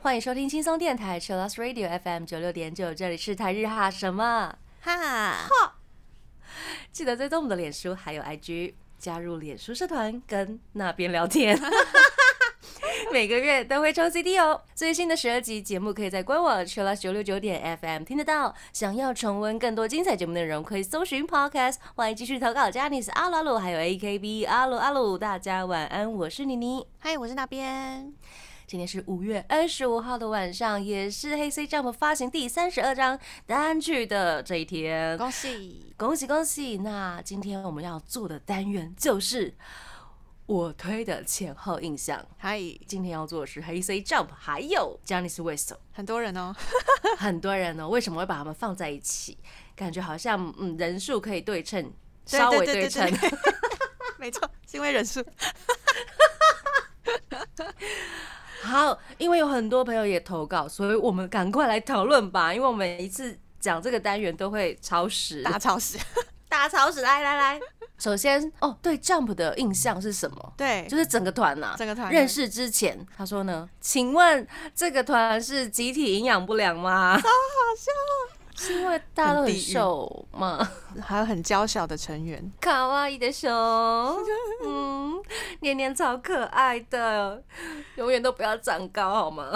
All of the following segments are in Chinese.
欢迎收听轻松电台 c h i l l o s Radio FM 九六点九，这里是台日哈什么？哈，记得追踪我们的脸书还有 IG，加入脸书社团跟那边聊天。每个月都会抽 CD 哦。最新的十二集节目可以在官网 c h i l l s 九六九点 FM 听得到。想要重温更多精彩节目内容，可以搜寻 Podcast。欢迎继续投稿 j a n i c e 阿鲁阿鲁，还有 AKB 阿鲁阿鲁。大家晚安，我是妮妮。嗨，我是那边。今天是五月二十五号的晚上，也是黑 C Jump 发行第三十二张单曲的这一天。恭喜！恭喜恭喜！那今天我们要做的单元就是我推的前后印象。嗨，今天要做的是黑 C Jump，还有 Janice West，很多人哦，很多人哦。为什么会把他们放在一起？感觉好像嗯人数可以对称，稍微对称。没错，是因为人数。好，因为有很多朋友也投稿，所以我们赶快来讨论吧。因为我们每一次讲这个单元都会超时，大超时。大超时，来来来。首先，哦，对 Jump 的印象是什么？对，就是整个团呐、整个团认识之前，他说呢，请问这个团是集体营养不良吗？超好笑，是因为大家都很瘦吗？还有很娇小的成员，卡哇伊的熊，嗯，年年超可爱的，永远都不要长高好吗？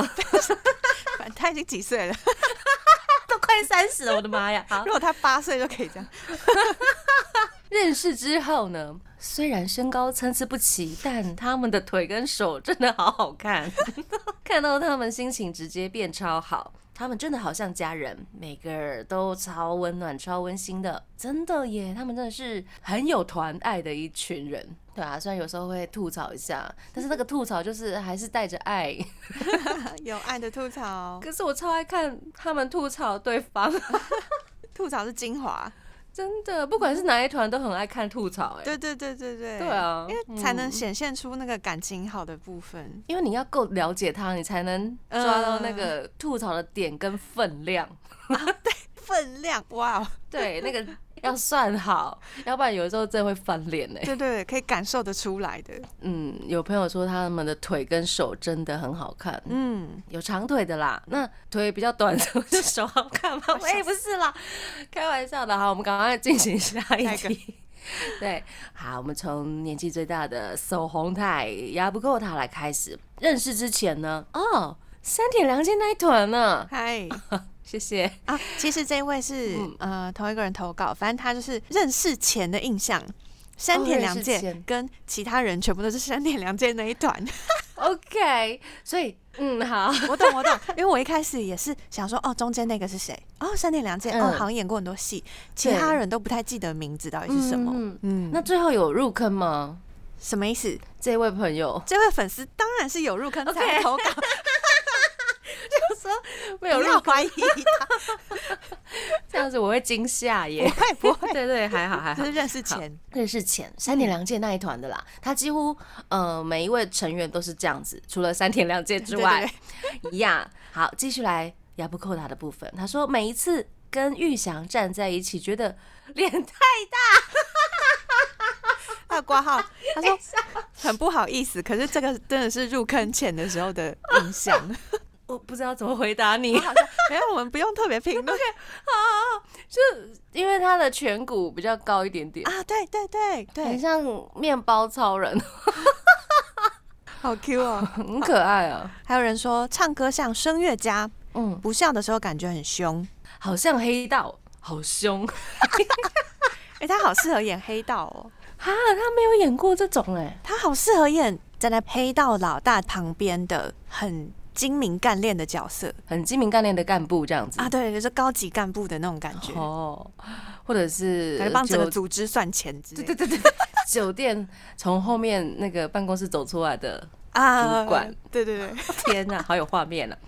反 正他已经几岁了？都快三十了，我的妈呀！好如，果他八岁就可以这样，认识之后呢，虽然身高参差不齐，但他们的腿跟手真的好好看，看到他们心情直接变超好。他们真的好像家人，每个人都超温暖、超温馨的，真的耶！他们真的是很有团爱的一群人，对啊。虽然有时候会吐槽一下，但是那个吐槽就是还是带着爱。有爱的吐槽，可是我超爱看他们吐槽对方，吐槽是精华。真的，不管是哪一团都很爱看吐槽，哎，对对对对对，对啊因为才能嗯。显现出那个感情好的部分。因为你要够了解他，你才能抓到那个吐槽的点跟分量。对分量，哇哦，对，那个 要算好，要不然有的时候真的会翻脸呢。对对，可以感受得出来的。嗯，有朋友说他们的腿跟手真的很好看，嗯，有长腿的啦，那腿比较短的就手好看吗？喂，不是啦，开玩笑的。好，我们赶快进行下一题。对，好，我们从年纪最大的手红太牙不够他来开始。认识之前呢，哦，三田良介那一团呢，嗨。谢谢。啊，其实这位是、嗯呃同一个人投稿，反正他就是认识前的印象。山田凉介跟其他人全部都是山田凉介那一团，OK，所以嗯，好，我懂我懂，因为我一开始也是想说，哦，中间那个是谁？哦，山田凉介，哦，嗯好像演过很多戏，其他人都不太记得名字到底是什么。嗯嗯，那最后有入坑吗？什么意思？这位朋友这位粉丝当然是有入坑才会投稿，没有不要怀疑他，这样子我会惊吓耶。不会不会，对对，还好还好。认识前。认识前三田良介那一团的啦，他几乎呃每一位成员都是这样子，除了三田良介之外，一样。好，继续来亚布扣达的部分。他说每一次跟玉祥站在一起，觉得脸太还有挂号，他说很不好意思，可是这个真的是入坑前的时候的印象。我不知道怎么回答你。好像没有，我们不用特别评论 好就因为他的颧骨比较高一点点，啊。对对对很，像面包超人，好 Q 哦。很可爱啊。还有人说唱歌像声乐家，嗯，不笑的时候感觉很凶。好像黑道，好凶哎、他好适合演黑道哦，哈，他没有演过这种哎、他好适合演站在黑道老大旁边的很精明干练的角色很精明干练的干部这样子啊。对，就是高级干部的那种感觉，哦，或者是帮整个酒组织算钱之类的。对对对对，酒店从后面那个办公室走出来的，啊主管，对对对，天哪，好有画面啊！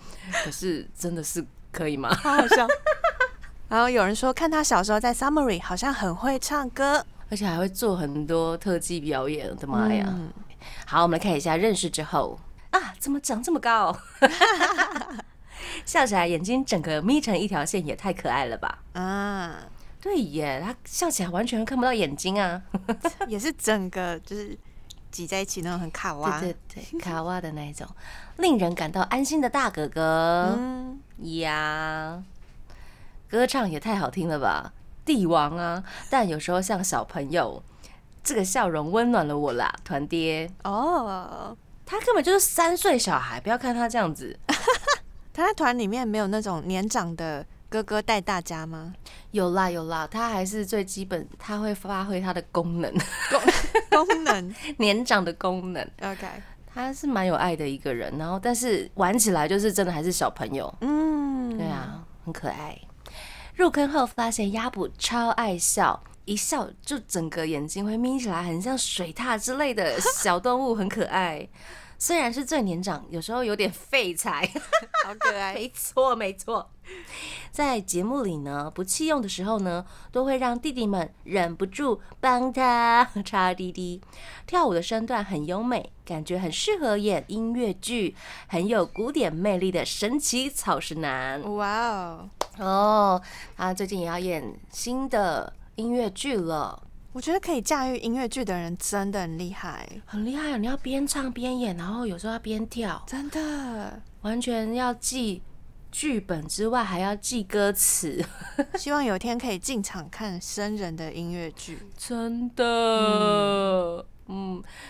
可是真的是可以吗？好好笑。然后有人说，看他小时候在 Summary 好像很会唱歌，而且还会做很多特技表演，我的妈呀！嗯好，我们来看一下认识之后啊，怎么长这么高？笑起来眼睛整个眯成一条线，也太可爱了吧！啊，对耶，他笑起来完全看不到眼睛啊！也是整个就是挤在一起那种很卡哇。对对对，卡哇的那一种，令人感到安心的大哥哥嗯，呀。歌唱也太好听了吧，帝王啊！但有时候像小朋友，这个笑容温暖了我啦，团爹。哦，他根本就是三岁小孩，不要看他这样子。他在团里面没有那种年长的哥哥带大家吗？有啦有啦，他还是最基本，他会发挥他的功能，功 功能年长的功能。OK，他是蛮有爱的一个人，然后但是玩起来就是真的还是小朋友，嗯，对啊，很可爱。入坑后发现鸭补超爱笑，一笑就整个眼睛会眯起来，很像水獭之类的小动物，很可爱。虽然是最年长，有时候有点废柴。好可爱。没错，没错。在节目里呢，不弃用的时候呢，都会让弟弟们忍不住帮他插滴滴。跳舞的身段很优美，感觉很适合演音乐剧，很有古典魅力的神奇草食男哇哦，哦。他最近也要演新的音乐剧了，我觉得可以驾驭音乐剧的人真的很厉害，很厉害。你要边唱边演，然后有时候要边跳，真的。完全要记剧本之外，还要记歌词。希望有一天可以进场看生人的音乐剧。真的，嗯，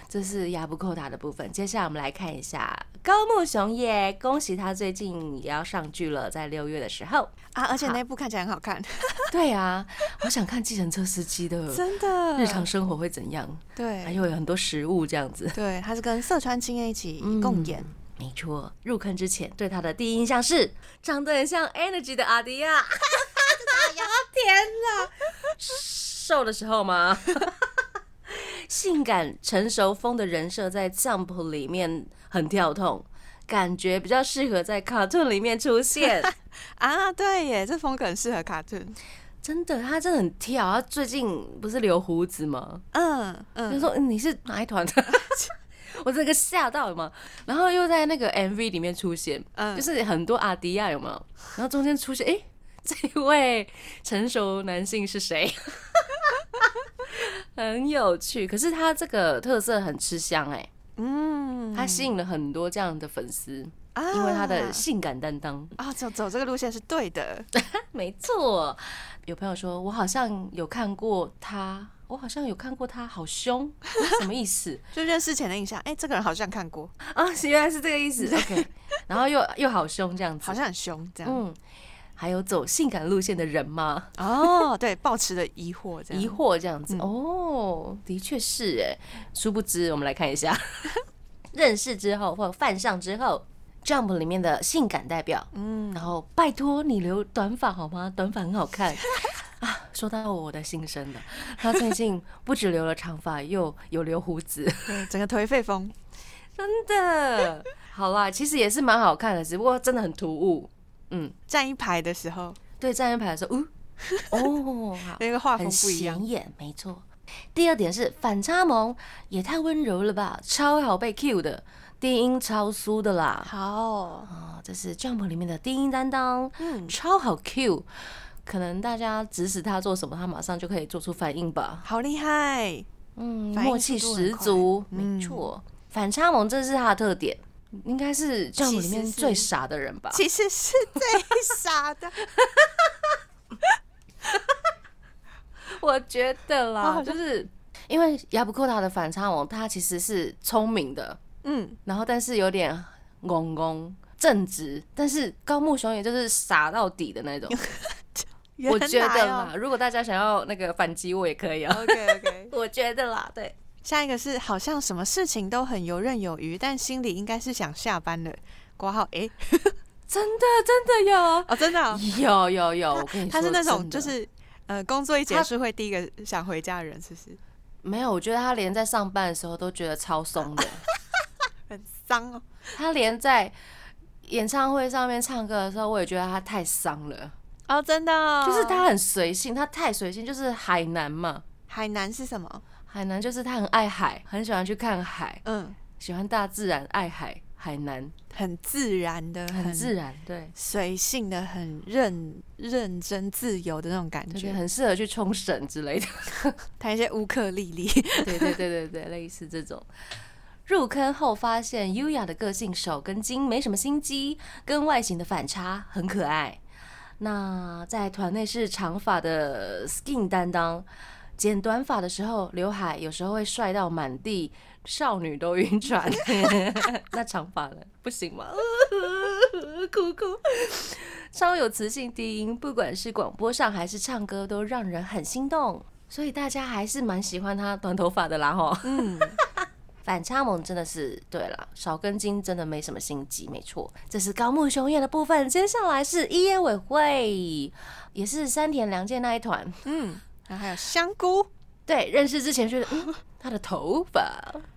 这是亚布扣塔的部分。接下来我们来看一下高木雄也，恭喜他最近也要上剧了，在六月的时候。啊，而且好那部看起来很好看，对啊，我想看计程车司机的真的日常生活会怎样，还对还有很多食物这样子。对，他是跟色川青叶一起嗯共演，没错，入坑之前对他的第一印象是长得很像 Energy 的阿迪亚。天哪！瘦的时候吗？性感成熟风的人设在 Jump 里面很跳痛，感觉比较适合在 Cartoon 里面出现。啊，对耶，这风格很适合卡顿。真的，他真的很跳。他最近不是留胡子吗？嗯嗯就嗯，说、嗯你是哪一团的？我这个吓到了嘛，然后又在那个 MV 里面出现，嗯就是很多阿迪亚有没有？然后中间出现，哎、这位成熟男性是谁？很有趣，可是他这个特色很吃香哎、嗯，他吸引了很多这样的粉丝，啊因为他的性感担当。啊，走走这个路线是对的。没错，有朋友说我好像有看过他，我好像有看过他，好凶，什么意思？就认识前的印象，哎、这个人好像看过，啊，原来是这个意思。OK，然后又又好凶这样子，好像很凶这样。嗯，还有走性感路线的人吗？哦，对，抱持的疑惑这样。疑惑这样子、嗯哦，的确是哎。殊不知，我们来看一下，认识之后或犯上之后，Jump 里面的性感代表，嗯，然后拜托你留短发好吗？短发很好看。啊，说到我的心声了。他最近不止留了长发，又 有留胡子，对，整个颓废风。真的。好啦，其实也是蛮好看的，只不过真的很突兀。嗯，站一排的时候，对，站一排的时候，呜、哦，好，那个画风很不一样显。眼，没错。第二点是反差萌也太温柔了吧，超好被 Q 的，低音超酥的啦。好，哦，这是 Jump 里面的低音担当，嗯，超好 Q。可能大家指使他做什么，他马上就可以做出反应吧。好厉害。嗯，反应默契十速度很快足，嗯没错。反差萌这是他的特点，应该是 Jump 里面其实是最傻的人吧。其实是最傻的。我觉得啦，就是因为亚布库塔的反差萌，他其实是聪明的，嗯，然后但是有点懵懵正直，但是高木雄也就是傻到底的那种。我觉得啦，如果大家想要那个反击我也可以啊。OK OK。我觉得啦，对，下一个是好像什么事情都很游刃有余，但心里应该是想下班了。挂号哎，真的真的有，哦，真的哦、有有有，我跟你说，他是那种就是呃，工作一结束会第一个想回家的人，是不是？没有，我觉得他连在上班的时候都觉得超松的，很脏哦。他连在演唱会上面唱歌的时候，我也觉得他太伤了。哦，真的哦、就是他很随性，他太随性，就是海南嘛。海南是什么？海南就是他很爱海，很喜欢去看海，嗯，喜欢大自然，爱海，海南，很自然的，很自然，对，随性的，很认认真自由的那种感觉。很适合去冲绳之类的。弹一些乌克丽丽，对对对对对，类似这种。入坑后发现优雅的个性手跟筋没什么心机，跟外形的反差很可爱。那在团内是长发的 Skin 担当，剪短发的时候，刘海有时候会帅到满地，少女都晕船。那长发呢不行吗？哭哭。超有磁性低音，不管是广播上还是唱歌，都让人很心动。所以大家还是蛮喜欢他短头发的啦吼。嗯，反差萌真的是对了，少根筋真的没什么心机，没错。这是高木雄彦的部分，接下来是一夜委会，也是山田凉介那一团。嗯，然后还有香菇，对，认识之前觉得，嗯，他的头发，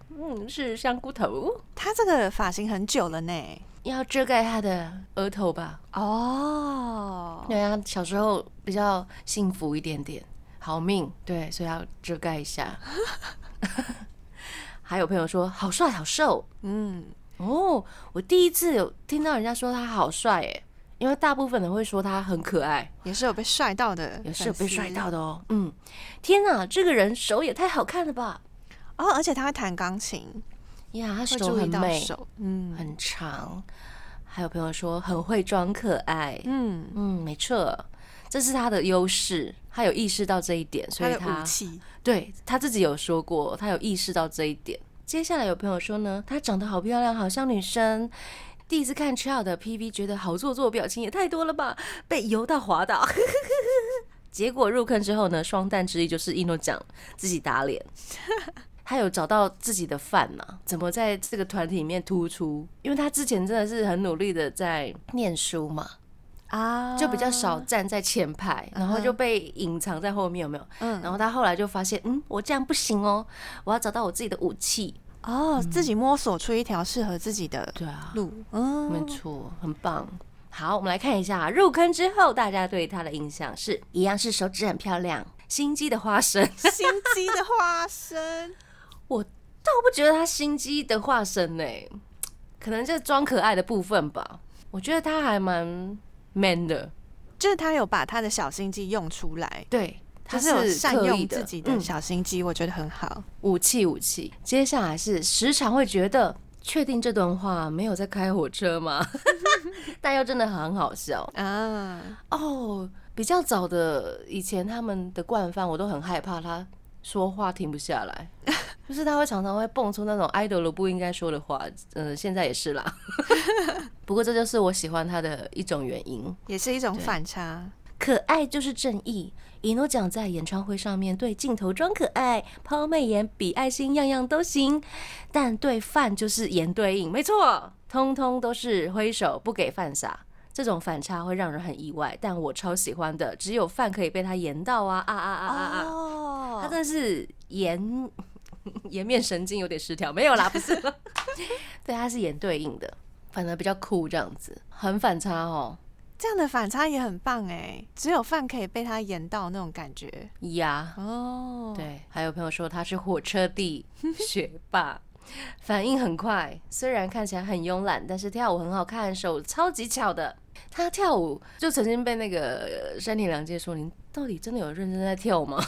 嗯，是香菇头，他这个发型很久了呢。要遮盖他的额头吧？哦，对啊，小时候比较幸福一点点，好命，对，所以要遮盖一下。还有朋友说好帅好瘦。嗯，哦，我第一次有听到人家说他好帅诶，因为大部分人会说他很可爱，也是有被帅到的，也是有被帅到的哦。嗯，天哪，这个人手也太好看了吧！哦，而且他会弹钢琴，呀，他会手很美，手，嗯很长。还有朋友说很会装可爱，嗯，嗯，没错，这是他的优势，他有意识到这一点，所以他对他自己有说过，他有意识到这一点。接下来有朋友说呢，她长得好漂亮，好像女生。第一次看 Child 的 PV，觉得好做作，表情也太多了吧，被游到滑倒。结果入坑之后呢，双蛋之一就是一诺奖自己打脸。他有找到自己的饭呐、怎么在这个团体里面突出？因为他之前真的是很努力的在念书嘛，啊就比较少，站在前排，然后就被隐藏在后面，有没有？嗯，然后他后来就发现，嗯，我这样不行哦，我要找到我自己的武器。哦，自己摸索出一条适合自己的对啊，路，嗯，没错，很棒。好，我们来看一下入坑之后，大家对他的印象是一样是手指很漂亮，心机的花生。心机的花生，我倒不觉得他心机的化身呢、可能就是装可爱的部分吧。我觉得他还蛮 man 的，就是他有把他的小心机用出来，对，他是善用自己的嗯小心机，我觉得很好。武器武器。接下来是时常会觉得，确定这段话没有在开火车吗？但又真的很好笑啊，哦。比较早的以前他们的惯犯，我都很害怕他说话停不下来，就是他会常常会蹦出那种 idol 不应该说的话。嗯，现在也是啦。不过这就是我喜欢他的一种原因。也是一种反差。可爱就是正义。以诺奖在演唱会上面对镜头装可爱，抛媚眼、比爱心，样样都行。但对饭就是颜对应，没错，通通都是挥手不给饭撒。这种反差会让人很意外，但我超喜欢的，只有饭可以被他演到啊啊啊啊啊他真的是颜颜 面神经有点失调，没有啦，不是，对，他是颜对应的，反而比较酷这样子，很反差哦。这样的反差也很棒哎，只有饭可以被他演到那种感觉呀，哦。，对，还有朋友说他是火车帝学霸，反应很快，虽然看起来很慵懒，但是跳舞很好看，手超级巧的。他跳舞就曾经被那个呃山田凉介说：“你到底真的有认真在跳吗？”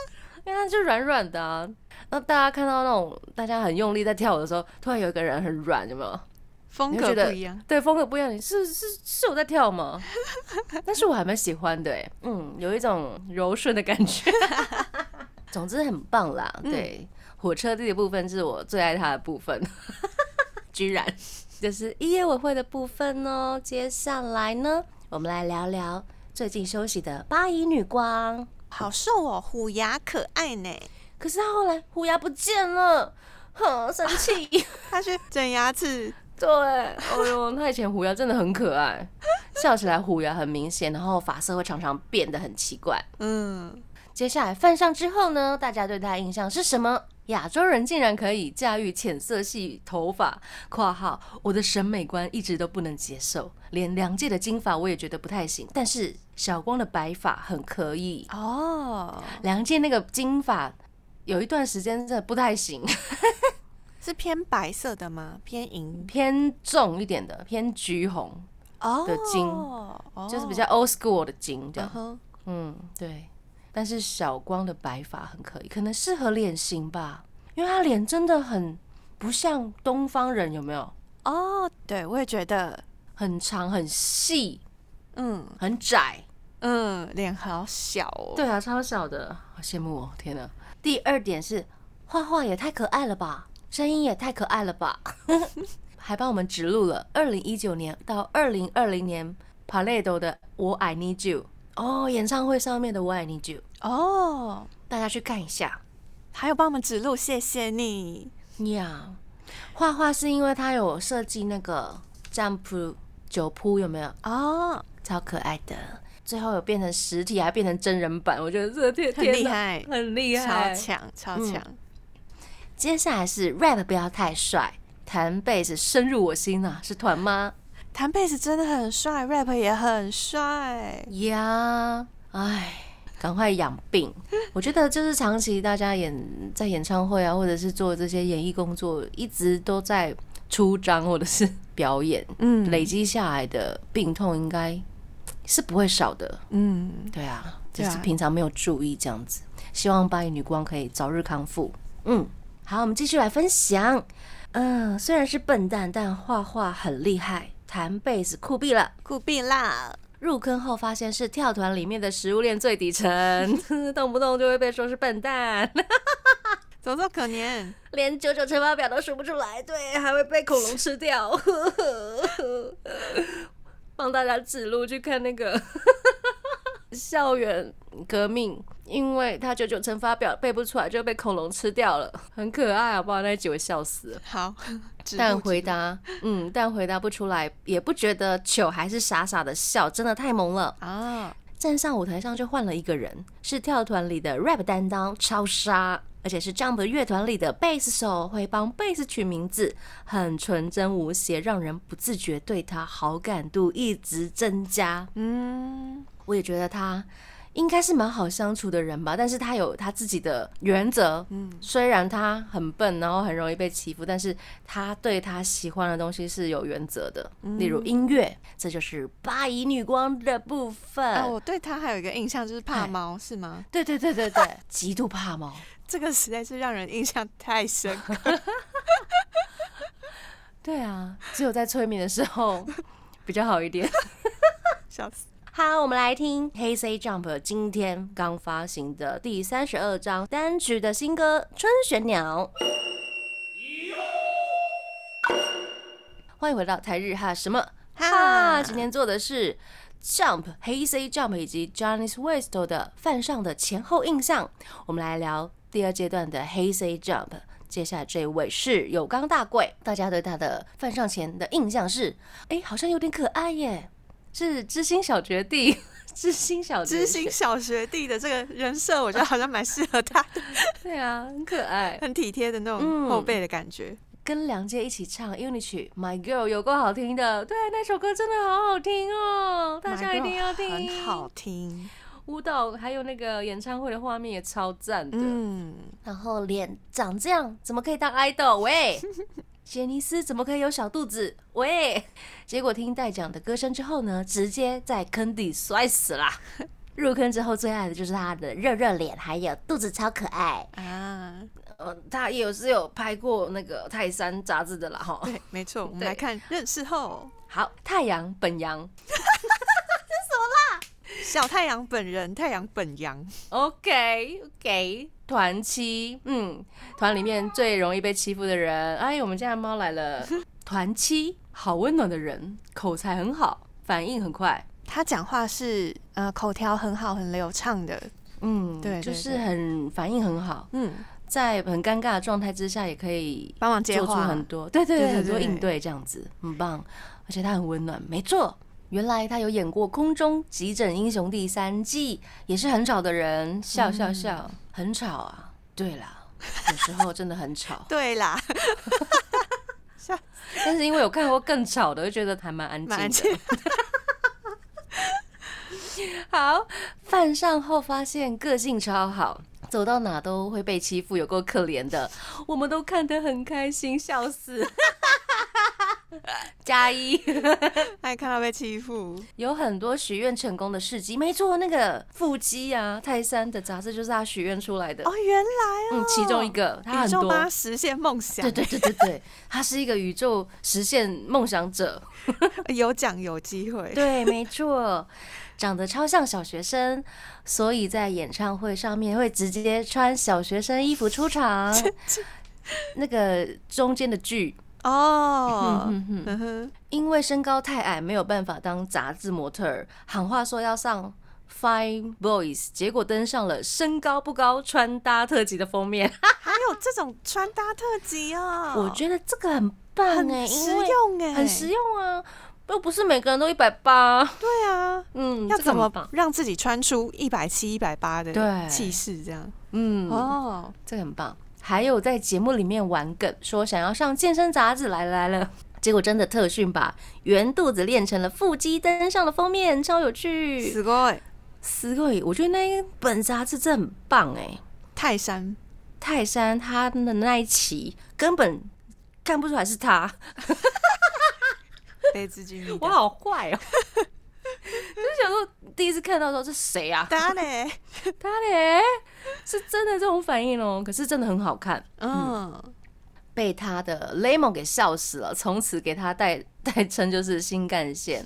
因为他就软软的啊。那大家看到那种大家很用力在跳舞的时候，突然有一个人很软，有没有？风格不一样。对，风格不一样。你是是是我在跳吗？但是我还蛮喜欢的，哎，嗯，有一种柔顺的感觉。总之很棒啦，对，火车地的部分是我最爱它的部分，居然就是一夜委会的部分哦。接下来呢，我们来聊聊最近休息的八乙女光。好瘦哦，虎牙可爱呢。可是她后来虎牙不见了，哼，生气。他去整牙齿，对，哎呦，他以前虎牙真的很可爱，笑起来虎牙很明显，然后发色会常常变得很奇怪。嗯，接下来犯上之后呢，大家对他的印象是什么？亚洲人竟然可以驾驭浅色系头发（括号我的审美观一直都不能接受），连梁界的金发我也觉得不太行，但是小光的白发很可以。哦，梁界那个金发有一段时间真的不太行，是偏白色的吗？偏银偏重一点的，偏橘红，哦的金哦就是比较 old school 的金这样。嗯，对。但是小光的白发很可以，可能适合脸型吧，因为他脸真的很不像东方人，有没有？哦，对，我也觉得，很长、很细、嗯很窄。嗯，脸好小哦。对啊，超小的，好羡慕哦！天哪。第二点是画画也太可爱了吧，声音也太可爱了吧，还帮我们指路了二零一九年到二零二零年 Paledo 的《我 I Need You》哦，演唱会上面的《我 I Need You》，哦，大家去看一下。还有帮我们指路，谢谢你。呀，画画是因为他有设计那个 Jump 酒铺，有没有？哦，超可爱的。最后有变成实体，还变成真人版，我觉得这个天很厉害很厉害，超强，超嗯强。接下来是 rap 不要太帅，弹贝斯深入我心啊，是团吗？弹贝斯真的很帅，rap 也很帅。呀，唉，赶快养病。我觉得就是长期大家演在演唱会啊，或者是做这些演艺工作，一直都在出张或者是表演，嗯累积下来的病痛应该是不会少的。嗯，对啊，只对啊是平常没有注意这样子。希望八一女光可以早日康复。嗯，好，我们继续来分享。嗯，虽然是笨蛋，但画画很厉害，弹贝斯酷毙了。酷毙啦！入坑后发现是跳团里面的食物链最底层，动不动就会被说是笨蛋，怎么这么可怜？连九九乘法表都数不出来，对，还会被恐龙吃掉。帮大家指路去看那个 校园革命，因为他九九乘法表背不出来就被恐龙吃掉了，很可爱，好不好？那集我笑死了。好，但回答，嗯，但回答不出来，也不觉得糗，还是傻傻的笑，真的太萌了。啊，站上舞台上就换了一个人，是跳团里的 rap 担当超杀，而且是 Jump 乐团里的贝斯手，会帮贝斯取名字，很纯真无邪，让人不自觉对他好感度一直增加。嗯，我也觉得他应该是蛮好相处的人吧，但是他有他自己的原则。嗯，虽然他很笨，然后很容易被欺负，但是他对他喜欢的东西是有原则的，例如音乐，这就是八姨女光的部分。啊，我对他还有一个印象就是怕嗨猫，是吗？对对对对对，极度怕猫。这个实在是让人印象太深刻。对啊，只有在催眠的时候比较好一点。笑死！好，我们来听 Hey Say Jump 今天刚发行的第三十二张单曲的新歌《春玄鸟》。欢迎回到台日哈什么哈？今天做的是 Jump Hey Say Jump 以及 Johnny's West 的犯上的前后印象。我们来聊第二阶段的 Hey Say Jump。接下来这位是有冈大贵，大家对他的犯上前的印象是，哎、好像有点可爱耶，是知心小学弟，知心小绝知心小学弟的这个人设，我觉得好像蛮适合他的，对啊，很可爱。很体贴的那嗯种后辈的感觉。跟梁杰一起唱 Unity My Girl》有够好听的，对，那首歌真的好好听哦，大家一定要听。很好听。舞蹈还有那个演唱会的画面也超赞的。嗯，然后脸长这样，怎么可以当 idol？喂，杰尼斯怎么可以有小肚子？喂，结果听代讲的歌声之后呢，直接在坑底摔死啦。入坑之后最爱的就是他的热热脸，还有肚子超可爱。啊，呃，他也有是有拍过那个泰山杂志的啦哈。对，没错。我们对来看认识后，好，太阳本阳 小太阳本人，太阳本阳。，OK OK，团七，嗯，团里面最容易被欺负的人，哎，我们家的猫来了，团七，好温暖的人，口才很好，反应很快，他讲话是呃口条很好，很流畅的。嗯，对对就是很反应很好，嗯，在很尴尬的状态之下，也可以帮忙接做出话。很多，对对对很多应对这样子，很棒，而且他很温暖，没错。原来他有演过《空中急诊英雄》第三季，也是很吵的人，笑笑笑，很吵啊。对啦，有时候真的很吵 对啦，但是因为有看过更吵的，就觉得还蛮安静的。蛮安静。好，犯上后发现个性超好，走到哪都会被欺负，有够可怜的，我们都看得很开心，笑死。加一，还看到被欺负，有很多许愿成功的事迹，没错，那个腹肌啊，泰山的杂志就是他许愿出来的。哦，原来哦，嗯，其中一个，他很多实现梦想，对对对对对，他是一个宇宙实现梦想者。有奖有机会，对，没错，长得超像小学生，所以在演唱会上面会直接穿小学生衣服出场。那个中间的剧哦，因为身高太矮，没有办法当杂志模特儿，喊话说要上 Fine Boys，结果登上了身高不高穿搭特辑的封面。还有这种穿搭特辑啊，我觉得这个很棒哎、实用哎，很实用啊，又不是每个人都一百八。对啊，嗯，要怎么？让自己穿出一百七、一百八的对气势？这样嗯，哦，这个很棒。还有在节目里面玩梗，说想要上健身杂志，来了来了，结果真的特训把圆肚子练成了腹肌，登上了封面，超有趣。すごい死鬼，我觉得那一本杂志真的很棒哎。泰山泰山他的那一期根本看不出来是他，被自己迷我好坏哦。 就是想说，第一次看到的时候是谁啊？搭嘞，他嘞，是真的这种反应哦。可是真的很好看，嗯，被他的 Lemon 给笑死了，从此给他代代 称就是新干线。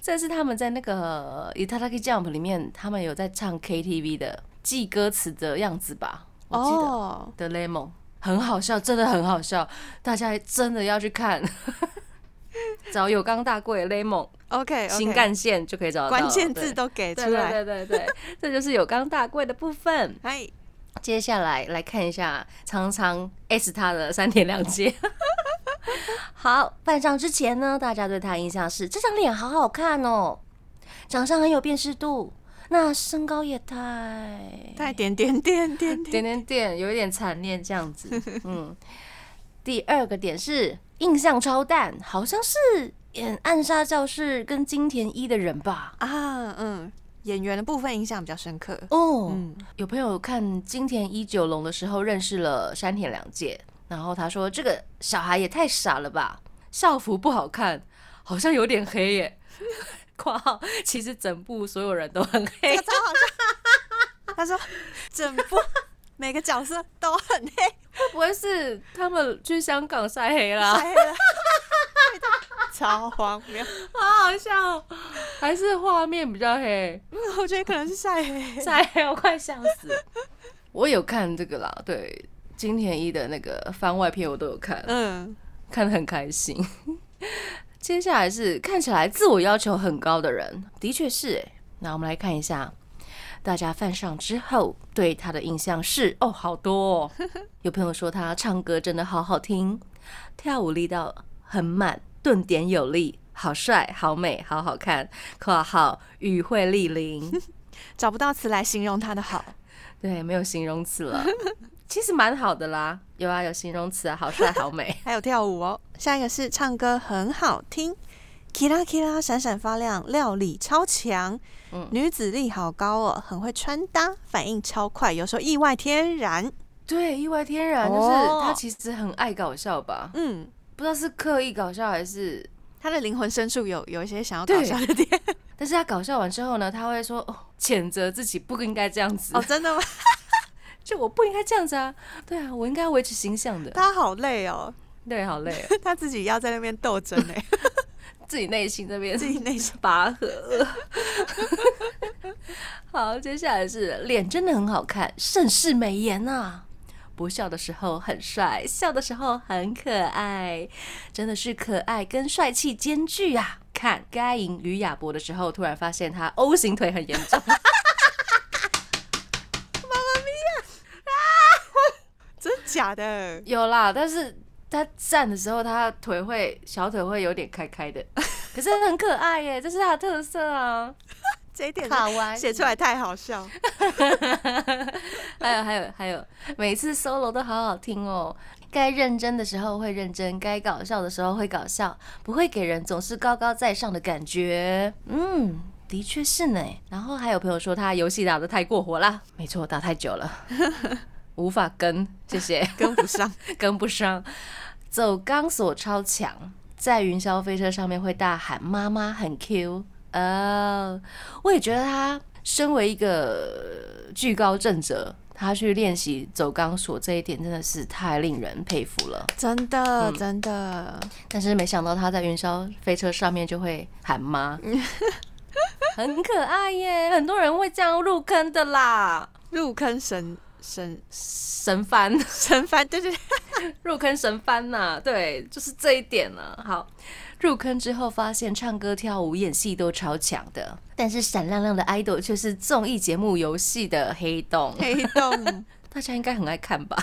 这是他们在那个《Itataki Jump》里面，他们有在唱 KTV 的记歌词的样子吧？我记得哦，的 Lemon 很好笑，真的很好笑，大家真的要去看。找有刚大贵的 Lemon OK，新干线就可以找到关键字都给出对对来，对对对，这就是有刚大贵的部分。嗨，接下来来看一下常常 S 他的三天两节。好，半上之前呢，大家对他印象是这张脸好好看哦，长相很有辨识度，那身高也太太点点点点点，点点点，有一点惨念这样子。嗯，第二个点是印象超淡，好像是演《暗杀教室》跟金田一的人吧？啊，嗯，演员的部分印象比较深刻，哦，嗯，有朋友看金田一九龙的时候认识了山田凉介，然后他说这个小孩也太傻了吧，校服不好看，好像有点黑耶。括号其实整部所有人都很黑，超好笑。他说整部每个角色都很黑，会不会是他们去香港晒黑啦？晒黑了，超荒谬。好好笑哦，还是画面比较黑，我觉得可能是晒黑，晒黑我快笑死。我有看这个啦，对金田一的那个番外篇我都有看，嗯，看得很开心。接下来是看起来自我要求很高的人，的确是哎。那我们来看一下，大家犯上之后对他的印象是哦，好多哦。有朋友说他唱歌真的好好听，跳舞力道很满，顿点有力，好帅，好美，好好看。（括号语会莅临） 找不到词来形容他的好。对，没有形容词了。其实蛮好的啦，有啊，有形容词啊，好帅，好美。还有跳舞哦。下一个是唱歌很好听，kira kira 闪闪发亮，料理超强，嗯。女子力好高哦，很会穿搭，反应超快，有时候意外天然。对，意外天然就是哦。他其实很爱搞笑吧？嗯，不知道是刻意搞笑还是，他的灵魂深处有有一些想要搞笑的点。但是他搞笑完之后呢，他会说哦，谴责自己不应该这样子，哦，真的吗？就我不应该这样子啊，对啊，我应该维持形象的，他好累哦，对，好累、哦，他自己要在那边斗争哎，自己内心这边自己内心拔河。好，接下来是脸真的很好看，盛世美颜呐、不笑的时候很帅，笑的时候很可爱，真的是可爱跟帅气兼具啊！看该赢于亚博的时候，突然发现他 O 型腿很严重，妈咪呀！啊 真假的？有啦，但是他站的时候，他腿会小腿会有点开开的，可是很可爱耶，这是他的特色啊，这一点卡哇伊写出来太好笑。还有还有还有，每次 solo 都好好听哦。该认真的时候会认真，该搞笑的时候会搞笑，不会给人总是高高在上的感觉。嗯，的确是呢。然后还有朋友说他游戏打得太过火啦，没错，打太久了，无法跟，谢谢，跟不上。跟不上。走钢索超强，在云霄飞车上面会大喊“妈妈很 Q”。呃，我也觉得他身为一个惧高症者，他去练习走钢索这一点真的是太令人佩服了。真的，嗯真的，但是没想到他在云霄飞车上面就会喊妈，很可爱耶！很多人会这样入坑的啦，入坑神神神翻。神翻，对对对，入坑神翻呐、对，就是这一点呢、好，入坑之后发现唱歌、跳舞、演戏都超强的，但是闪亮亮的 idol 却是综艺节目、游戏的黑洞。黑洞，大家应该很爱看吧？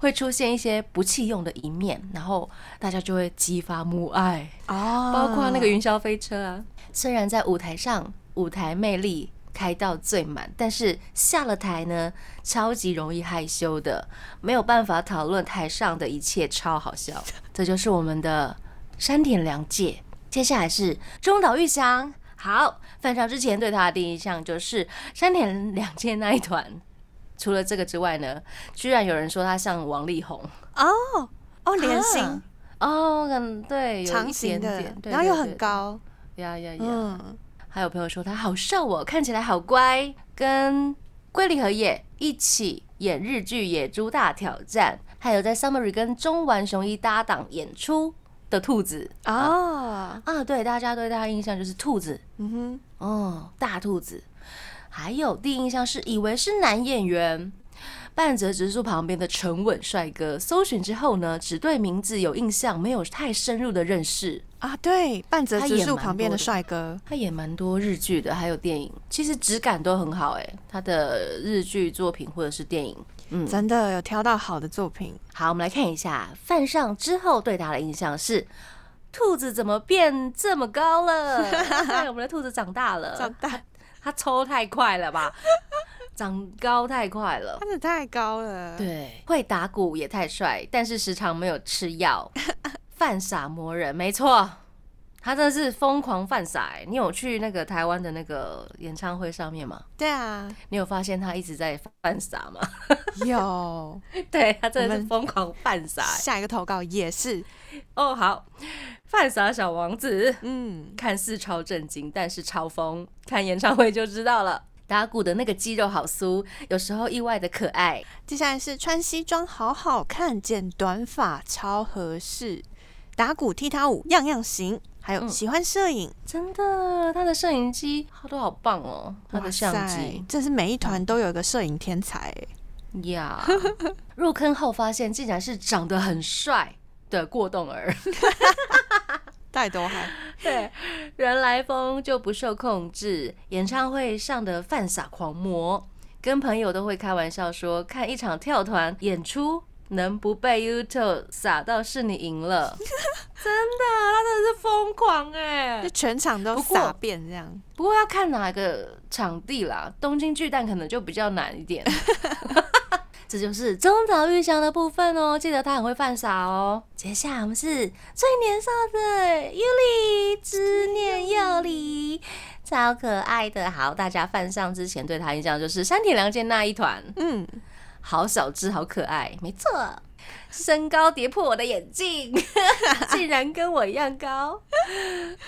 会出现一些不弃用的一面，然后大家就会激发母爱，哦包括那个云霄飞车啊。虽然在舞台上舞台魅力开到最满，但是下了台呢，超级容易害羞的，没有办法讨论台上的一切，超好笑。这就是我们的山田凉介。接下来是中岛裕翔。好，犯上之前对他的第一印象就是山田凉介那一团。除了这个之外呢，居然有人说他像王力宏哦哦，连心啊哦，嗯，对，有一长形的点点，，然后又很高，呀呀呀！嗯，还有朋友说他好瘦哦，看起来好乖，跟龟梨和也一起演日剧《野猪大挑战》，还有在 Summary 跟中丸雄一搭档演出的兔子哦，啊，对，大家对他的印象就是兔子嗯哼，哦，大兔子。还有第一印象是以为是男演员，半泽直树旁边的沉稳帅哥。搜寻之后呢，只对名字有印象，没有太深入的认识。啊，对，半泽直树旁边的帅哥，他演蛮多日剧的，还有电影，其实质感都很好哎。他的日剧作品或者是电影，嗯，真的有挑到好的作品，好，我们来看一下犯上之后对他的印象是。兔子怎么变这么高了？对，我们的兔子长大了，长大，它抽太快了吧？长高太快了。他的太高了，，对，会打鼓也太帅，但是时常没有吃药，犯傻魔人，没错，他真的是疯狂犯傻、欸。你有去那个台湾的那个演唱会上面吗？对啊，你有发现他一直在犯傻吗？有对他真的是疯狂犯傻、欸。下一个投稿也是，哦，好，犯傻小王子，嗯，看似超震惊，但是超疯，看演唱会就知道了。打鼓的那个肌肉好酥，有时候意外的可爱。接下来是穿西装好好看，剪短发超合适，打鼓、踢踏舞样样行，还有嗯。喜欢摄影，真的，他的摄影机都好棒哦，他的相塞机这是每一团都有一个摄影天才欸，呀。入坑后发现竟然是长得很帅的过动儿，带多嗨，对，人来疯就不受控制，演唱会上的犯傻狂魔，跟朋友都会开玩笑说，看一场跳团演出。能不被 YouTube 撒到是你赢了，真的，他真的是疯狂哎、就全场都不过撒遍这样。不过要看哪个场地啦，东京巨蛋可能就比较难一点。这就是中岛裕翔的部分哦，记得他很会犯傻哦。接下来我们是最年少的尤里，之念佑里，超可爱的。好，大家犯上之前对他印象就是山田凉介那一团，嗯，好小只，好可爱，没错。身高跌破我的眼镜，竟然跟我一样高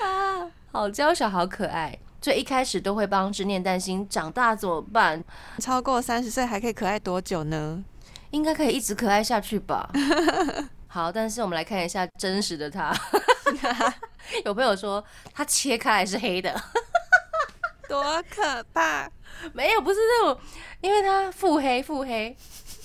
啊！好娇小，好可爱。所以一开始都会帮执念担心，长大怎么办？超过三十岁还可以可爱多久呢？应该可以一直可爱下去吧。好，但是我们来看一下真实的他。有朋友说他切开来是黑的，多可怕！没有，不是那种，因为他腹黑，腹黑，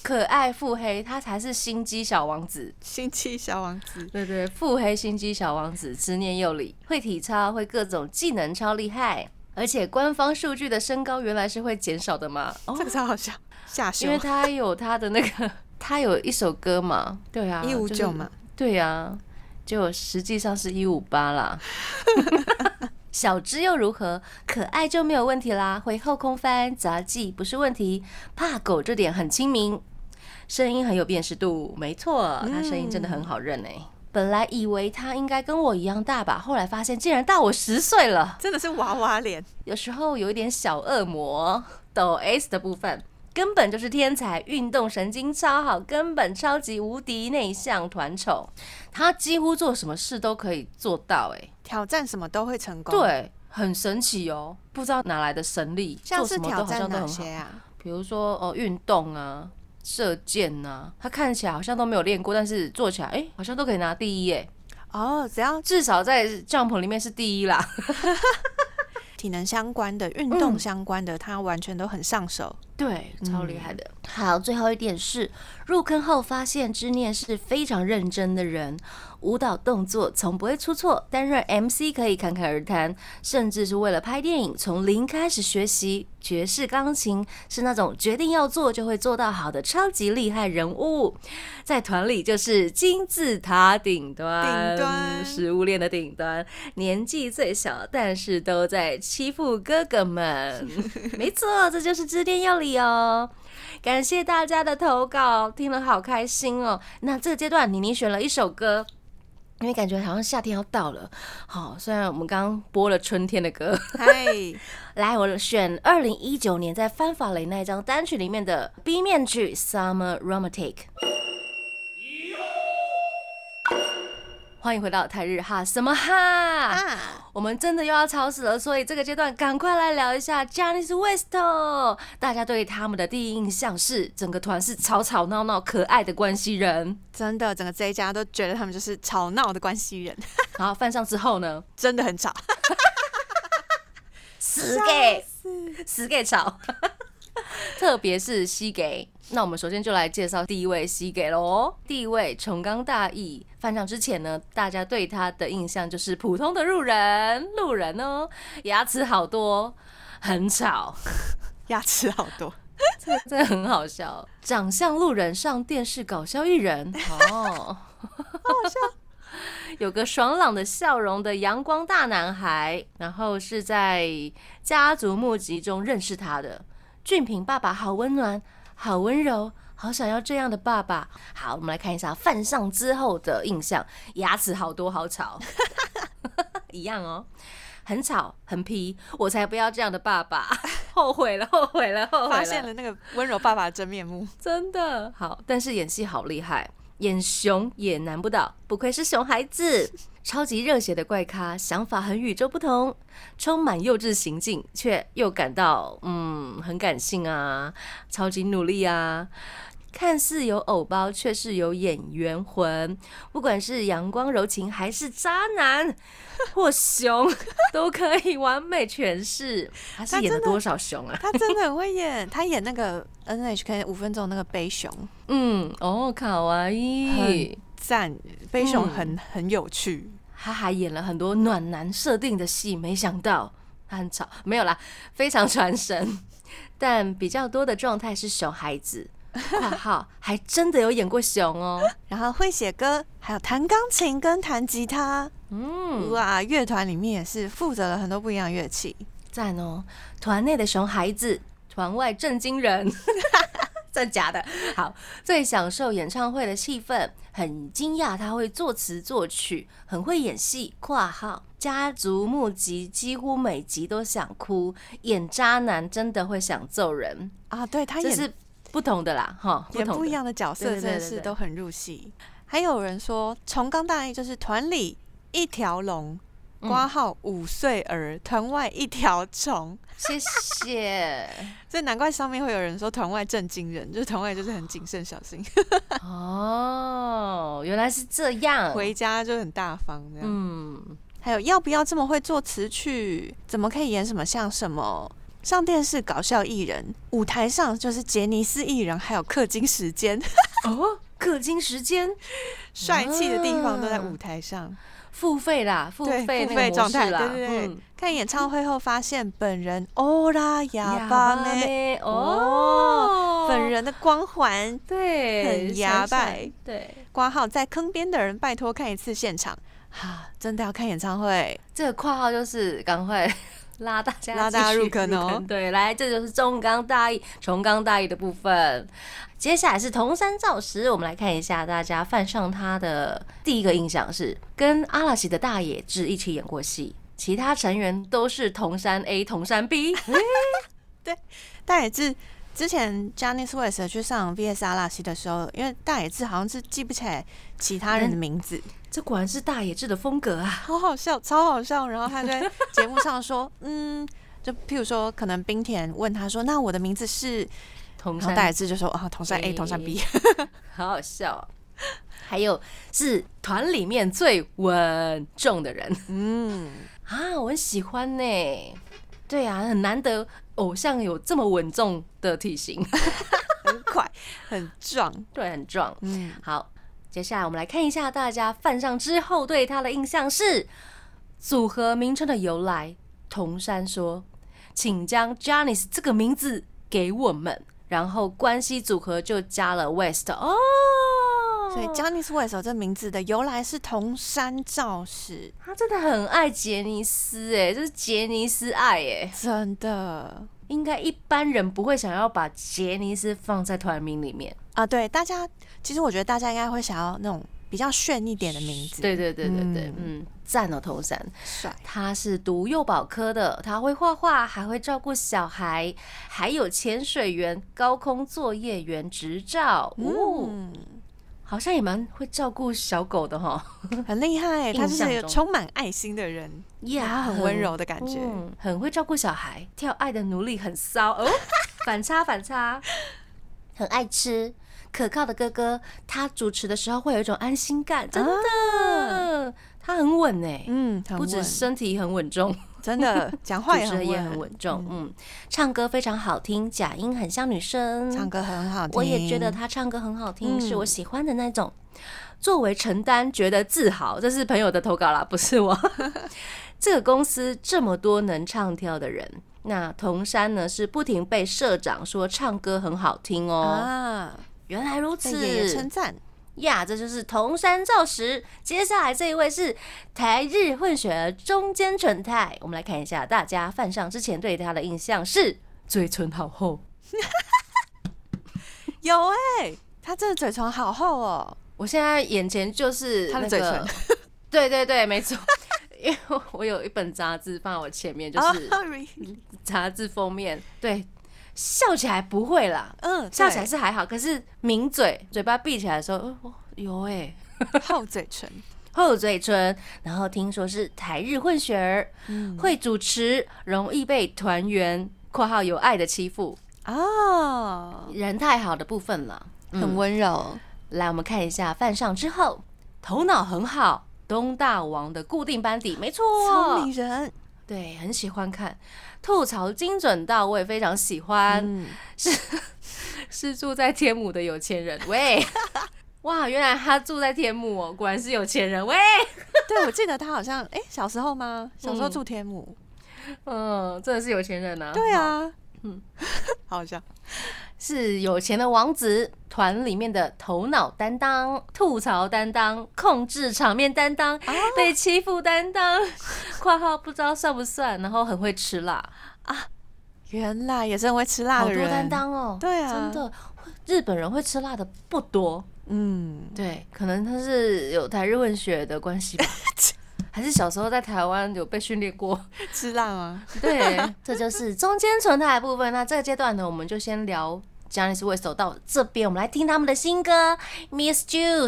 可爱腹黑，他才是心机小王子。心机小王子，对对，腹黑心机小王子，执念又理，会体操，会各种技能，超厉害。而且官方数据的身高原来是会减少的嘛？哦这，个超好笑，下因为他有他的那个，他有一首歌嘛，对啊，一五九嘛，对呀、就实际上是一五八啦。小只又如何？可爱就没有问题啦。会后空翻、杂技不是问题。怕狗这点很亲民，声音很有辨识度。没错，他声音真的很好认哎、本来以为他应该跟我一样大吧，后来发现竟然大我十岁了。真的是娃娃脸，有时候有一点小恶魔。抖 S 的部分根本就是天才，运动神经超好，根本超级无敌内向团宠。他几乎做什么事都可以做到、欸，挑战什么都会成功。，对，很神奇哦，不知道哪来的神力，像是做什么都好挑战哪像都很好。些啊？比如说哦，运动啊，射箭啊，他看起来好像都没有练过，但是做起来哎、诶好像都可以拿第一哎，哦，只要至少在 jump 里面是第一啦。体能相关的、运动嗯相关的，他完全都很上手。对，超厉害的。好，最后一点是入坑后发现知念是非常认真的人，舞蹈动作从不会出错，担任 MC 可以侃侃而谈，甚至是为了拍电影从零开始学习爵士钢琴，是那种决定要做就会做到好的超级厉害人物。在团里就是金字塔顶端，顶端食物链的顶端，年纪最小，但是都在欺负哥哥们。没错，这就是致电要理哦。感谢大家的投稿，听了好开心哦。那这个阶段，妮妮选了一首歌。因为感觉好像夏天要到了，好，虽然我们刚刚播了春天的歌，嗨，来，我选二零一九年在翻法雷那一张单曲里面的 B 面曲《Summer Romantic》。欢迎回到台日哈什么哈？啊，我们真的又要吵死了，所以这个阶段赶快来聊一下 Janice West。大家对他们的第一印象是，整个团是吵吵闹闹、可爱的关系人。真的，整个这一家都觉得他们就是吵闹的关系人，然后犯上之后呢，真的很吵。死给 死给吵，特别是西给。那我们首先就来介绍第一位西给喽。第一位崇刚大义，翻唱之前呢，大家对他的印象就是普通的路人，路人哦，牙齿好多，很吵，牙齿好多，这真的很好笑。长相路人上电视搞笑艺人 哦，好笑。有个爽朗的笑容的阳光大男孩，然后是在家族募集中认识他的。俊平爸爸好温暖，好温柔，好想要这样的爸爸。好，我们来看一下犯上之后的印象，牙齿好多，好吵，一样哦。很吵，很皮，我才不要这样的爸爸！后悔了，后悔了，后悔了！发现了那个温柔爸爸的真面目。真的好，但是演戏好厉害，演熊也难不倒，不愧是熊孩子，超级热血的怪咖，想法很与众不同，充满幼稚行径，却又感到嗯很感性啊，超级努力啊。看似有偶包，却是有演员魂。不管是阳光柔情，还是渣男 或熊，都可以完美诠释。他是演了多少熊啊？他真的很会演，他演那个 NHK 五分钟那个悲熊，嗯，哦，卡哇伊很。赞，悲熊嗯很、很有趣。他还演了很多暖男设定的戏，没想到他很吵，没有啦，非常传神，但比较多的状态是熊孩子。括号还真的有演过熊哦，然后会写歌，还有弹钢琴跟弹吉他。嗯，哇，乐团里面也是负责了很多不一样的乐器。赞哦！团内的熊孩子，团外震惊人，真假的？好，最享受演唱会的气氛，很惊讶他会作词作曲，很会演戏。（括号家族募集，几乎每集都想哭，演渣男真的会想揍人，啊，对他演是不同的啦，哈，演不一样的角色，真的是都很入戏。还有人说，重冈大义就是团里一条龙，嗯挂号五岁儿，团外一条虫。谢谢。所以难怪上面会有人说团外震惊人，就是团外就是很谨慎小心，哦，原来是这样。回家就很大方这样。嗯，还有要不要这么会做词曲？怎么可以演什么像什么？上电视搞笑艺人，舞台上就是杰尼斯艺人，还有氪金时间，哦，氪金时间？帅气的地方都在舞台上。付费啦，付对费那付费状态，啦，对对对。嗯。看演唱会后发现本人欧拉哑哑巴呢，妹哦。哦，本人的光环。对很牙闪闪白对，挂号在坑边的人，拜托看一次现场，哈、真的要看演唱会，这个括号就是赶快拉大家拉大家入坑哦对，来，这就是重纲大意、重纲大意的部分。接下来是铜山照实，我们来看一下大家犯上他的第一个印象是跟阿拉西的大野智一起演过戏，其他成员都是铜山 A、铜山 B。大野智之前 Janice West 去上 VS 阿拉西的时候，因为大野智好像是记不起来其他人的名字，这果然是大野智的风格啊！好好笑，超好笑。然后他在节目上说，嗯，就譬如说，可能冰田问他说：“那我的名字是？”然后大野智就说：“啊，同山 A，A 同山 B。好好笑哦、还有是团里面最稳重的人”嗯，啊，我很喜欢呢。对啊，很难得偶像有这么稳重的体型，很快，很壮。对，很壮。嗯，好，接下来我们来看一下大家犯上之后对他的印象是组合名称的由来。铜山说：“请将 Janice 这个名字给我们。”然后关系组合就加了 West 哦，所以 Janice West 这名字的由来是铜山照史，他真的很爱杰尼斯哎，就是杰尼斯爱哎，真的应该一般人不会想要把杰尼斯放在团名里面。啊。对，大家其实我觉得大家应该会想要那种比较炫一点的名字。对对对对对，嗯嗯，赞哦，头山。帅。他是读幼保科的，他会画画，还会照顾小孩，还有潜水员、高空作业员执照。哦，嗯，好像也蛮会照顾小狗的哈。很厉害，他是充满爱心的人，然后很温柔的感觉。嗯，很会照顾小孩，跳爱的奴隶很骚哦，反差反差，很爱吃。可靠的哥哥，他主持的时候会有一种安心感，真的，他很稳哎，嗯，不止稳身体很稳重，真的 讲话也很稳，稳重，嗯，唱歌非常好听，假音很像女生，唱歌很好听。我也觉得他唱歌很好听，嗯是我喜欢的那种。作为承担，觉得自豪，这是朋友的投稿啦，不是我。这个公司这么多能唱跳的人，那铜山呢是不停被社长说唱歌很好听哦。啊，原来如此，称赞。呀，这就是铜山照实。接下来这一位是台日混血儿中间纯太，我们来看一下大家犯上之前对他的印象是嘴唇好厚。有哎、他真的嘴唇好厚哦。我现在眼前就是、那个、他的嘴唇，对对对，没错。因为我有一本杂志放在我前面，就是？杂志封面。对，笑起来不会啦，嗯，笑起来是还好，可是抿嘴，嘴巴闭起来的时候，有哎、厚嘴唇。厚嘴唇，然后听说是台日混血儿，嗯会主持，容易被团员（括号有爱的欺负哦，），人太好的部分了，很嗯温柔。来，我们看一下犯上之后，头脑很好，东大王的固定班底，没错，聪明人，对，很喜欢看，吐槽精准到位，非常喜欢，嗯，是住在天母的有钱人。喂，哇，原来他住在天母哦，果然是有钱人。喂，对，我记得他好像，哎、小时候吗？小时候嗯住天母。嗯，真的是有钱人啊。对啊，嗯嗯，好笑。是有钱的王子团里面的头脑担当、吐槽担当、控制场面担当、被欺负担当（ 括号不知道算不算），然后很会吃辣啊，原来也是很会吃辣的人。好多担。当哦。对啊真的，日本人会吃辣的不多。嗯，对，可能他是有台日文学的关系吧，还是小时候在台湾有被训练过。吃辣吗？对，这就是中间存在的部分。那这个阶段呢，我们就先聊 Janice West 到这边，我们来听他们的新歌《Miss Juice》。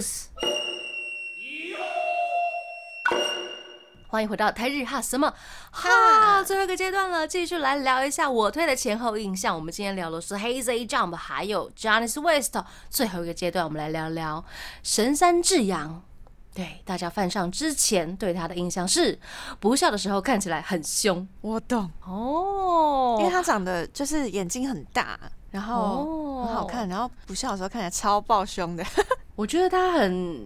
欢迎回到台日哈什么哈，最后一个阶段了，继续来聊一下我推的前后印象。我们今天聊的是 Hazy Jump，还有 Janice West。最后一个阶段，我们来聊聊神山智洋。对大家犯上之前对他的印象是，不笑的时候看起来很凶。我懂，哦。因为他长得就是眼睛很大，然后哦。很好看，然后不笑的时候看起来超爆凶的。我觉得他很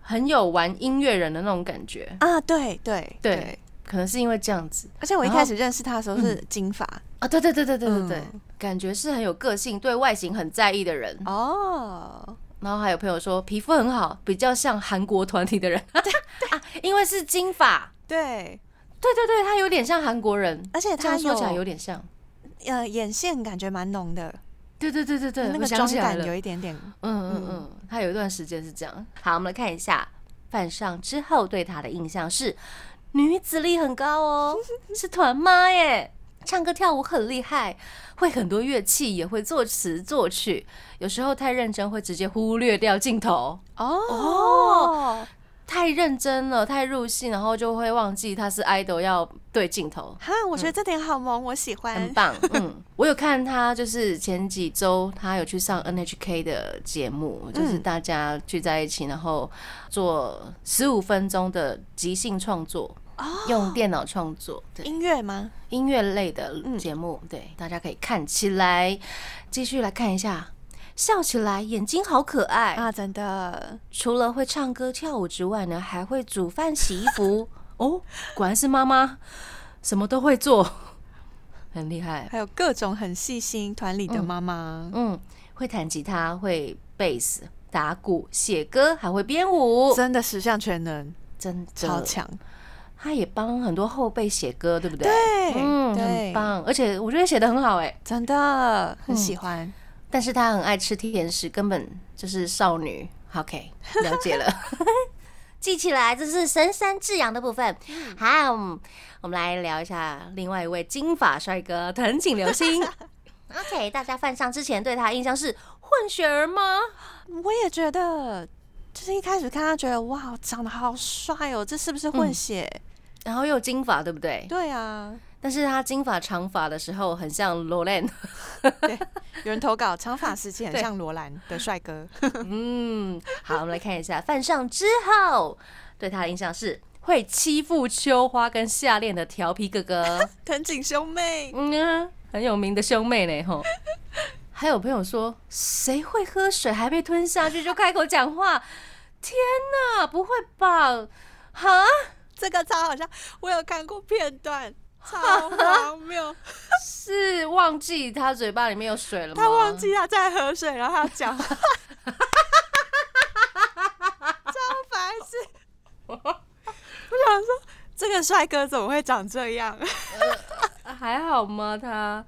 很有玩音乐人的那种感觉，啊！对对对，可能是因为这样子。而且我一开始认识他的时候是金发。啊，对对对对对对对，嗯。感觉是很有个性，对外形很在意的人。哦，然后还有朋友说皮肤很好，比较像韩国团体的人。对 啊，因为是金发，对，对对对，他有点像韩国人，而且他说起来有有点像。呃眼线感觉蛮浓的，对对对对对，那个妆感有一点点。嗯嗯嗯，他有一段时间是这样。好，我们来看一下范上之后对他的印象是女子力很高哦，是团妈耶，唱歌跳舞很厉害，会很多乐器，也会作词作曲，有时候太认真会直接忽略掉镜头。哦，太认真了，太入戏，然后就会忘记他是 idol 要对镜头，哈，我觉得这点好萌，我喜欢很。棒。嗯，我有看他，就是前几周他有去上 NHK 的节目，就是大家聚在一起，然后做十五分钟的即兴创作，用电脑创作，对。音乐吗？音乐类的节目，对，大家可以看起来。继续来看一下，笑起来眼睛好可爱。啊，真的，除了会唱歌跳舞之外呢，还会煮饭洗衣服。哦，果然是妈妈，什么都会做，很厉害。还有各种很细心团里的妈妈，嗯，会弹吉他，会贝斯、打鼓、写歌，还会编舞，真的十项全能，真的。超。强。他也帮很多后辈写歌，对不对？对嗯，很棒，而且我觉得写的很好哎。真的很嗯喜欢。但是他很爱吃甜食，根本就是少女。OK，了解了，记起来，这是神山智洋的部分。好，我们来聊一下另外一位金发帅哥藤井流星。OK，大家犯上之前对他印象是混血儿吗？我也觉得，就是一开始看他觉得哇，长得好帅哦，这是不是混血？然后又有金发，对不对？对啊，但是他金发长发的时候很像罗兰，有人投稿长发时期很像罗兰的帅哥，嗯，好，我们来看一下犯上之后对他的印象是会欺负秋花跟夏恋的调皮哥哥，藤井兄妹。嗯啊，很有名的兄妹呢吼。还有朋友说，谁会喝水还被吞下去就开口讲话？天哪，不会吧？哈，这个超好笑，我有看过片段，超荒谬。是忘记他嘴巴里面有水了吗？他忘记他在喝水，然后他讲话，超白痴。我想说，这个帅哥怎么会长这样？还好吗？他，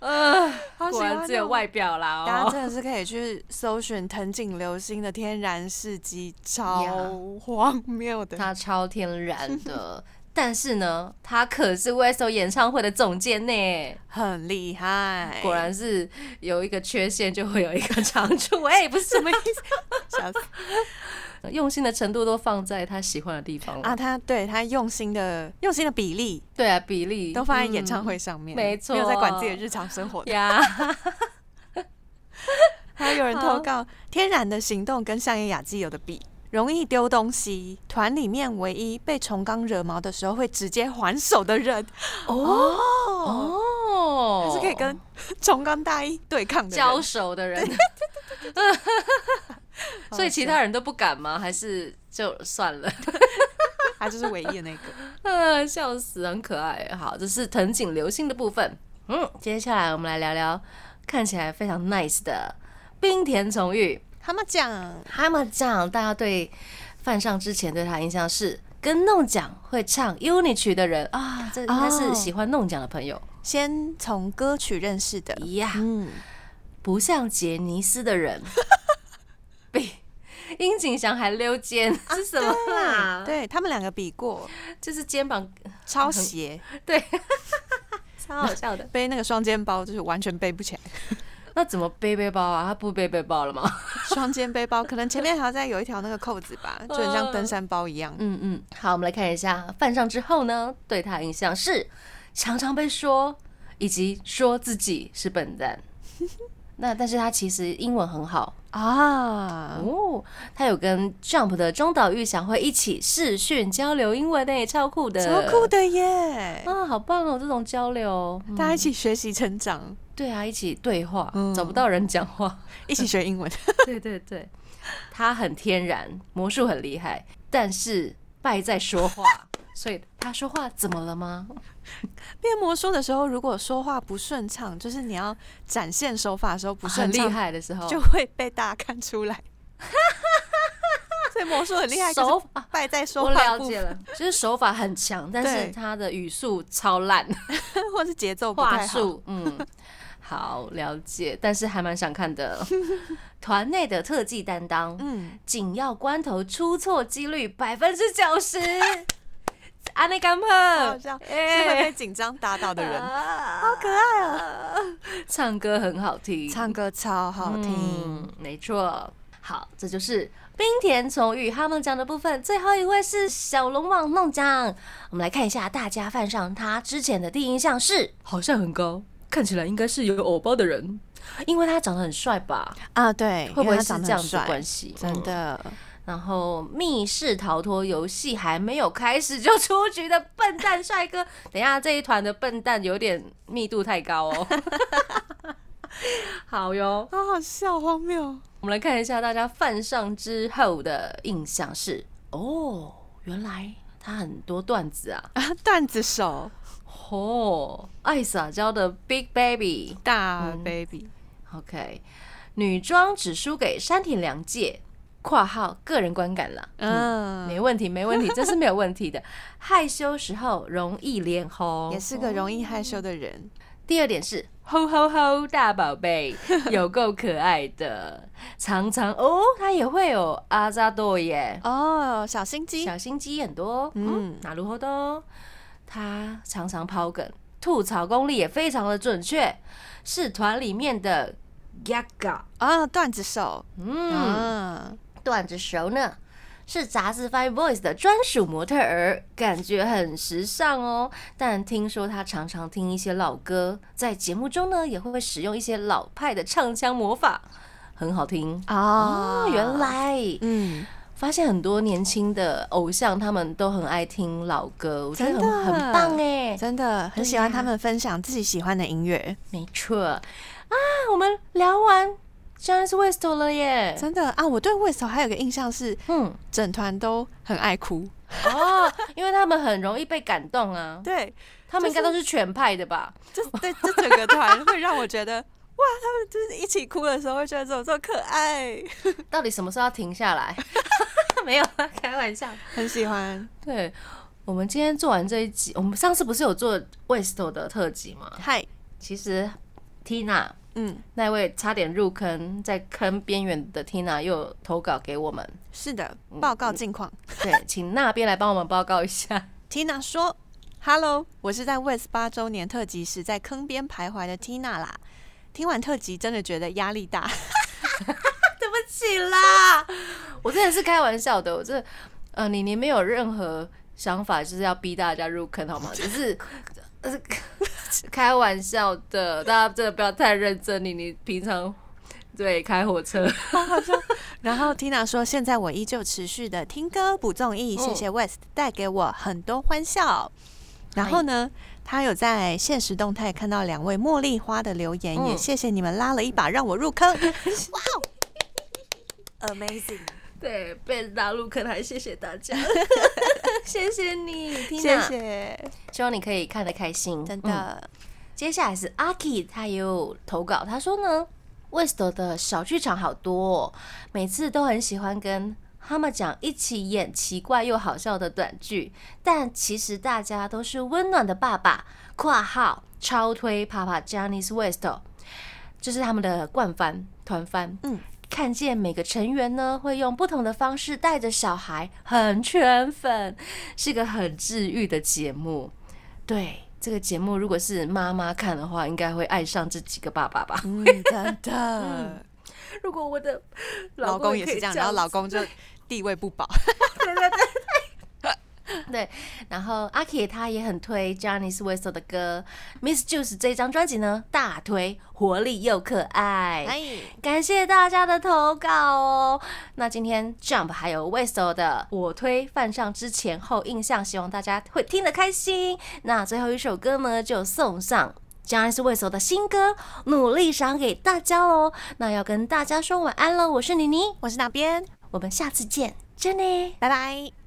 呃，好喜果然只有外表啦大家哦。真的是可以去搜寻藤井流星的天然事迹，超荒谬的。他超天然的，但是呢，他可是 WSO 演唱会的总监呢。很厉害，果然是有一个缺陷就会有一个长处，哎、不是什么意思 笑死思，用心的程度都放在他喜欢的地方了啊！他对他用心的用心的比例对啊，比例都放在演唱会上面，没错没有在管自己的日常生活。呀。还有人投好稿，天然的行动跟相叶雅纪有的比，容易丢东西。团里面唯一被重刚惹毛的时候会直接还手的人，哦哦，哦，他是可以跟重刚大一对抗的交手的人，所以其他人都不敢吗？还是就算了？他就是唯一的那个。啊，笑死，很可爱。好，这是藤井流星的部分。嗯，接下来我们来聊聊看起来非常 nice 的冰田崇裕。他们讲他们讲，大家对犯上之前对他印象是跟弄奖会唱 UNI 曲的人啊，这应该是哦喜欢弄奖的朋友先从歌曲认识的，呀。嗯，不像杰尼斯的人，比 殷景祥还溜肩，是什么啦？，对他们两个比过，就是肩膀超斜，对，超好笑的。背那个双肩包就是完全背不起来。那怎么背背包啊？他不背背包了吗？双肩背包可能前面还要再有一条那个扣子吧，就很像登山包一样。嗯嗯，好，我们来看一下犯上之后呢，对他的印象是常常被说，以及说自己是笨蛋。那但是他其实英文很好。啊，哦，他有跟 Jump 的中岛裕翔会一起视讯交流英文呢，超酷的，超酷的耶！啊，好棒哦，这种交流，嗯。大家一起学习成长，对啊，一起对话，嗯。找不到人讲话，一起学英文。对对对，他很天然，魔术很厉害，但是败在说话，所以他说话怎么了吗？变魔术的时候，如果说话不顺畅，就是你要展现手法的时候不很厉顺畅，害的时候，就会被大家看出来。所以魔术很厉害，手法败在说话部分，了解了，就是手法很强，但是他的语速超烂，或是节奏不话太好。术，嗯，好了解，但是还蛮想看的。团内的特技担当，嗯，紧要关头出错几率百分之九十，安内干好碰，笑，是哎会被紧张打倒的人。好可爱啊！唱歌很好听，唱歌超好听，嗯，没错。好，这就是冰田从玉他们讲的部分。最后一位是小龙王弄奖，我们来看一下大家犯上他之前的第一印象是，好像很高，看起来应该是有偶包的人，因为他长得很帅吧？啊，对，会不会是这样子很帅关系？嗯真的，然后密室逃脱游戏还没有开始就出局的笨蛋帅哥，等一下这一团的笨蛋有点密度太高哦。好哟，好好笑，荒谬。我们来看一下大家犯上之后的印象是，哦，原来他很多段子啊，啊，段子手哦，爱撒娇的 Big Baby。大嗯 baby，OK，女装只输给山田凉介（括号个人观感啦）。嗯，没问题，没问题，这是没有问题的。害羞时候容易脸红，也是个容易害羞的人。第二点是吼吼吼大宝贝，有够可爱的，常常哦，他也会有阿扎多耶，哦，小心机，小心机很多，嗯嗯，哪如何的？他常常抛梗，吐槽功力也非常的准确，是团里面的 Gaga，啊，段子手，嗯。嗯，段子熟呢，是杂志 Five Boys 的专属模特儿，感觉很时尚哦。但听说他常常听一些老歌，在节目中呢也会使用一些老派的唱腔魔法，很好听啊哦。原，来嗯，发现很多年轻的偶像他们都很爱听老歌，我觉得真的很很棒哎。真的很喜欢他们分享自己喜欢的音乐，没错啊，我们聊完 Jonas West 了耶。真的啊。我对 West 还有个印象是，嗯，整团都很爱哭，哦，因为他们很容易被感动啊。对，他们应该都是全派的吧？就对这整个团会让我觉得，哇，他们就是一起哭的时候会觉得怎么这么可爱，到底什么时候要停下来？没有啦，开玩笑。很喜欢。对，我们今天做完这一集，我们上次不是有做 West 的特辑吗？嗨，其实 Tina 嗯，那位差点入坑，在坑边缘的 Tina 又投稿给我们，是的，报告近况。对，请那边来帮我们报告一下。Tina 说：“Hello，我是在 West 八周年特辑时在坑边徘徊的 Tina 啦。听完特辑，真的觉得压力大。对不起啦，我真的是开玩笑的，我这呃，你你没有任何想法，就是要逼大家入坑好吗？只是。呃 开玩笑的，大家真的不要太认真。你你平常对开火车，然后 Tina 说：现在我依旧持续的听歌不综艺，谢谢 West 带给我很多欢笑。然后呢，他有在现实动态看到两位茉莉花的留言，嗯也谢谢你们拉了一把让我入坑。哇哦，Amazing！对被拉入坑，还谢谢大家，谢谢你，谢谢，希望你可以看得开心，嗯真的。接下来是阿 K，他也有投稿，他说呢，West 的小剧场好多、哦，每次都很喜欢跟他们讲一起演奇怪又好笑的短剧，但其实大家都是温暖的爸爸（括号超推爸爸 Janice West），这是他们的惯番团番，嗯。看见每个成员呢，会用不同的方式带着小孩，很圈粉，是个很治愈的节目。对这个节目，如果是妈妈看的话，应该会爱上这几个爸爸吧。嗯，真的。如果我的老公也是这样，然后老公公就地位不保。对，然后阿 K 他也很推 Janice West 的歌，Miss Juice 这张专辑呢大推，活力又可爱。哎，感谢大家的投稿哦。那今天 Jump 还有 Whistle 的我推犯上之前后印象，希望大家会听得开心。那最后一首歌呢，就送上 Janice West 的新歌《努力赏》给大家喽。那要跟大家说晚安喽，我是妮妮，我是哪边？我们下次见，真的。拜拜。